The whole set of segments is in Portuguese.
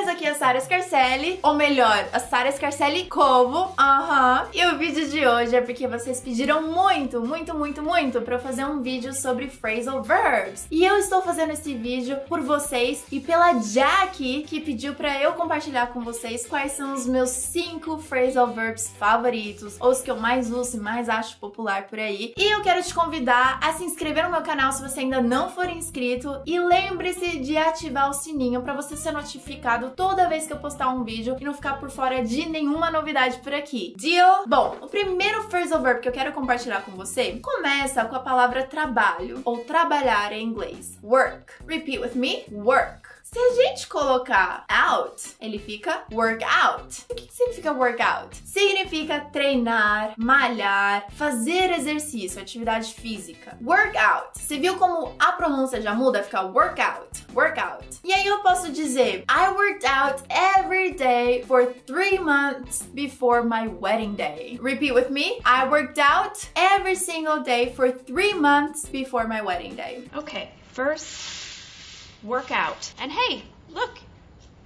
guys! Aqui é a Sara Scarcelli, ou melhor, a Sara Scarcelli Covo. Aham. E o vídeo de hoje é porque vocês pediram muito, muito, muito, muito pra eu fazer um vídeo sobre phrasal verbs. E eu estou fazendo esse vídeo por vocês e pela Jack, que pediu pra eu compartilhar com vocês quais são os meus cinco phrasal verbs favoritos, ou os que eu mais uso e mais acho popular por aí. E eu quero te convidar a se inscrever no meu canal se você ainda não for inscrito e lembre-se de ativar o sininho para você ser notificado toda vez que eu postar um vídeo e não ficar por fora de nenhuma novidade por aqui. Deal? Bom, o primeiro phrasal verb que eu quero compartilhar com você começa com a palavra trabalho ou trabalhar em inglês. Work. Repeat with me. Work. Se a gente colocar out, ele fica work out. O que significa workout? Significa treinar, malhar, fazer exercício, atividade física. Workout. Você viu como a pronúncia já muda? Fica workout, workout. E aí eu posso dizer I worked out every day for three months before my wedding day. Repeat with me. I worked out every single day for three months before my wedding day. Okay, first workout. And hey, look,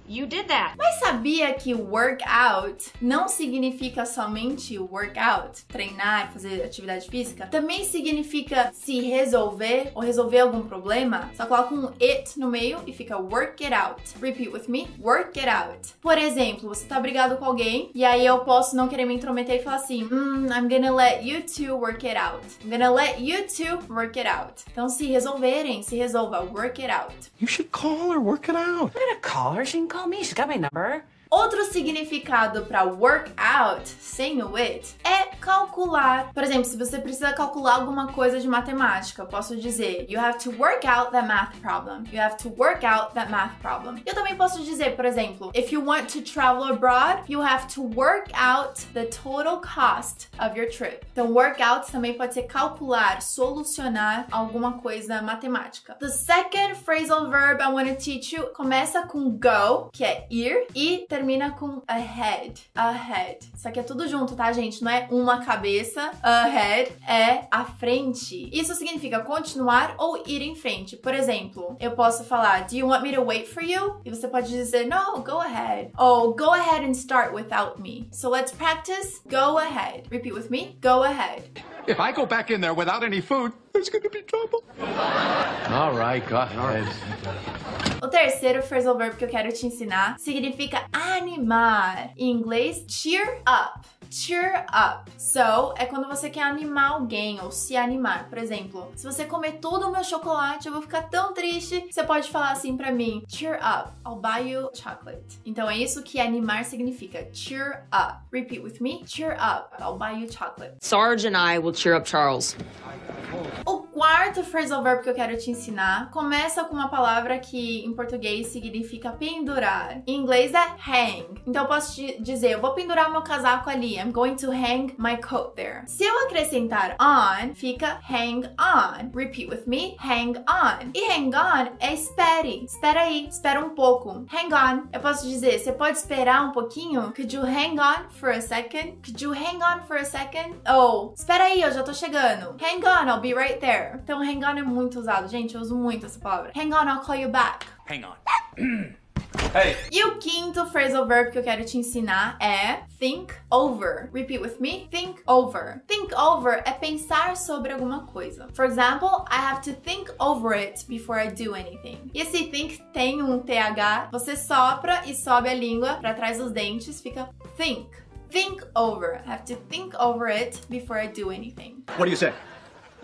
You did that. Mas sabia que workout não significa somente workout, treinar, fazer atividade física? Também significa se resolver ou resolver algum problema. Só coloca um it no meio e fica work it out. Repeat with me. Work it out. Por exemplo, você tá brigado com alguém e aí eu posso não querer me intrometer e falar assim: mm, I'm gonna let you two work it out. I'm gonna let you two work it out. Então, se resolverem, se resolva. Work it out. You should call her, work it out. I'm gonna call her. She can call me. She's got my number. Outro significado para work out, sem o it, é calcular. Por exemplo, se você precisa calcular alguma coisa de matemática, eu posso dizer you have to work out that math problem. You have to work out that math problem. Eu também posso dizer, por exemplo, if you want to travel abroad, you have to work out the total cost of your trip. Então, work out também pode ser calcular, solucionar alguma coisa matemática. The second phrasal verb I want to teach you começa com go, que é ir, e termina com ahead. Ahead. Isso aqui é tudo junto, tá, gente? Não é uma cabeça. Ahead é à frente. Isso significa continuar ou ir em frente. Por exemplo, eu posso falar, Do you want me to wait for you? E você pode dizer, No, go ahead. Ou go ahead and start without me. So let's practice. Go ahead. Repeat with me. Go ahead. If I go back in there without any food, there's gonna be trouble. All right, go ahead. O terceiro phrasal verb que eu quero te ensinar significa animar. Em inglês, cheer up. Cheer up. So, é quando você quer animar alguém ou se animar. Por exemplo, se você comer todo o meu chocolate, eu vou ficar tão triste. Você pode falar assim pra mim: Cheer up. I'll buy you chocolate. Então é isso que animar significa. Cheer up. Repeat with me. Cheer up. I'll buy you chocolate. Sarge and I will cheer up Charles. Quarto phrasal verb que eu quero te ensinar começa com uma palavra que em português significa pendurar. Em inglês é hang. Então eu posso te dizer, eu vou pendurar meu casaco ali. I'm going to hang my coat there. Se eu acrescentar on, fica hang on. Repeat with me, hang on. E hang on é espere. Espera aí, espera um pouco. Hang on. Eu posso dizer, você pode esperar um pouquinho? Could you hang on for a second? Could you hang on for a second? Ou, espera aí, eu já tô chegando. Hang on, I'll be right there. Então, hang on é muito usado. Gente, eu uso muito essa palavra. Hang on, I'll call you back. Hang on. hey. E o quinto phrasal verb que eu quero te ensinar é think over. Repeat with me. Think over. Think over é pensar sobre alguma coisa. For example, I have to think over it before I do anything. E esse think tem um TH, você sopra e sobe a língua para trás dos dentes, fica think. Think over. I have to think over it before I do anything. What do you say?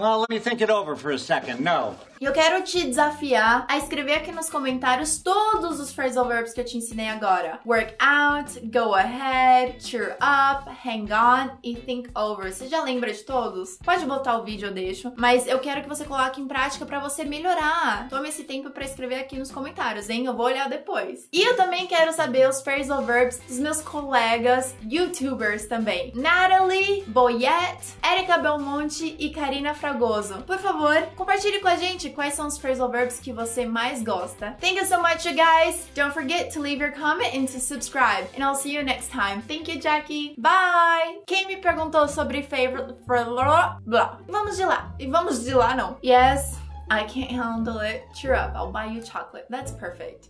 Well, let me think it over for a second. No. E eu quero te desafiar a escrever aqui nos comentários todos os phrasal verbs que eu te ensinei agora. Work out, go ahead, cheer up, hang on e think over. Você já lembra de todos? Pode botar o vídeo, eu deixo. Mas eu quero que você coloque em prática para você melhorar. Tome esse tempo para escrever aqui nos comentários, hein? Eu vou olhar depois. E eu também quero saber os phrasal verbs dos meus colegas youtubers também. Natalie Boyette, Erika Belmonte e Karina Fragoso. Por favor, compartilhe com a gente quais são os phrasal verbs que você mais gosta. Thank you so much, you guys. Don't forget to leave your comment and to subscribe. And I'll see you next time. Thank you, Jackie. Bye! Quem me perguntou sobre favorite... Blah. Vamos de lá. E vamos de lá, não. Yes, I can't handle it. Cheer up. I'll buy you chocolate. That's perfect.